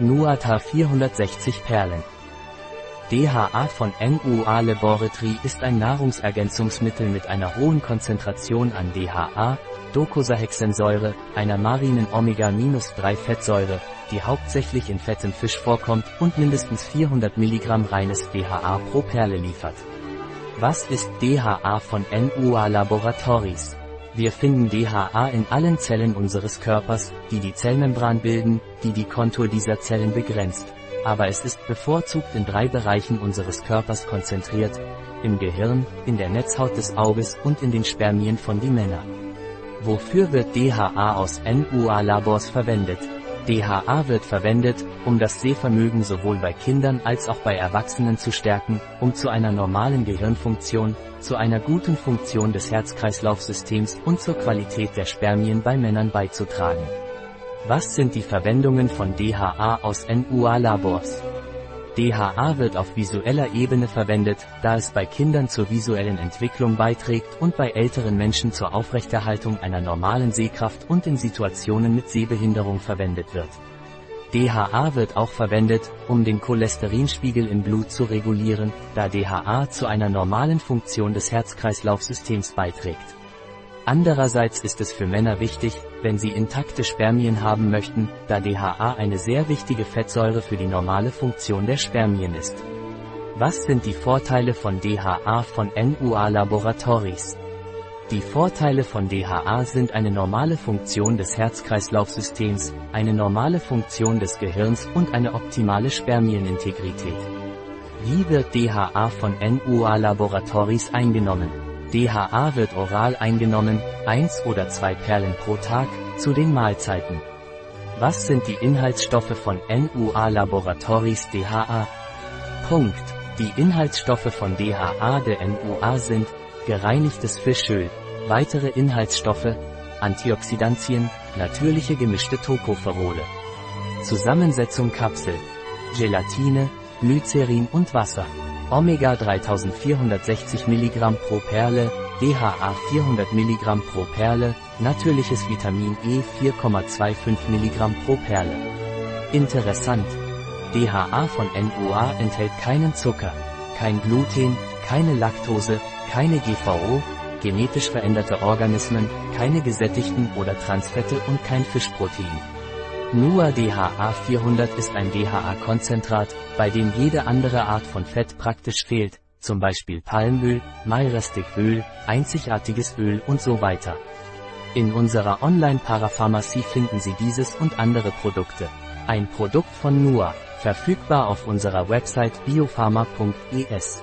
Nuata 460 Perlen. DHA von NUA Laboratory ist ein Nahrungsergänzungsmittel mit einer hohen Konzentration an DHA, Docosahexensäure, einer marinen Omega-3-Fettsäure, die hauptsächlich in fettem Fisch vorkommt und mindestens 400 mg reines DHA pro Perle liefert. Was ist DHA von NUA Laboratories? Wir finden DHA in allen Zellen unseres Körpers, die die Zellmembran bilden, die die Kontur dieser Zellen begrenzt. Aber es ist bevorzugt in drei Bereichen unseres Körpers konzentriert, im Gehirn, in der Netzhaut des Auges und in den Spermien von die Männer. Wofür wird DHA aus NUA-Labors verwendet? DHA wird verwendet, um das Sehvermögen sowohl bei Kindern als auch bei Erwachsenen zu stärken, um zu einer normalen Gehirnfunktion, zu einer guten Funktion des Herz-Kreislauf-Systems und zur Qualität der Spermien bei Männern beizutragen. Was sind die Verwendungen von DHA aus NUA-Labors? DHA wird auf visueller Ebene verwendet, da es bei Kindern zur visuellen Entwicklung beiträgt und bei älteren Menschen zur Aufrechterhaltung einer normalen Sehkraft und in Situationen mit Sehbehinderung verwendet wird. DHA wird auch verwendet, um den Cholesterinspiegel im Blut zu regulieren, da DHA zu einer normalen Funktion des Herz-Kreislauf-Systems beiträgt. Andererseits ist es für Männer wichtig, wenn sie intakte Spermien haben möchten, da DHA eine sehr wichtige Fettsäure für die normale Funktion der Spermien ist. Was sind die Vorteile von DHA von NUA Laboratories? Die Vorteile von DHA sind eine normale Funktion des Herz-Kreislauf-Systems, eine normale Funktion des Gehirns und eine optimale Spermienintegrität. Wie wird DHA von NUA Laboratories eingenommen? DHA wird oral eingenommen, eins oder zwei Perlen pro Tag, zu den Mahlzeiten. Was sind die Inhaltsstoffe von NUA Laboratories DHA? Punkt. Die Inhaltsstoffe von DHA der NUA sind gereinigtes Fischöl, weitere Inhaltsstoffe, Antioxidantien, natürliche gemischte Tocopherole. Zusammensetzung Kapsel, Gelatine, Glycerin und Wasser. Omega 3460 mg pro Perle, DHA 400 mg pro Perle, natürliches Vitamin E 4,25 mg pro Perle. Interessant. DHA von NUA enthält keinen Zucker, kein Gluten, keine Laktose, keine GVO, genetisch veränderte Organismen, keine gesättigten oder Transfette und kein Fischprotein. NUA DHA 400 ist ein DHA-Konzentrat, bei dem jede andere Art von Fett praktisch fehlt, zum Beispiel Palmöl, Myristic-Öl, einzigartiges Öl und so weiter. In unserer Online-Parapharmacie finden Sie dieses und andere Produkte. Ein Produkt von NUA, verfügbar auf unserer Website biopharma.es.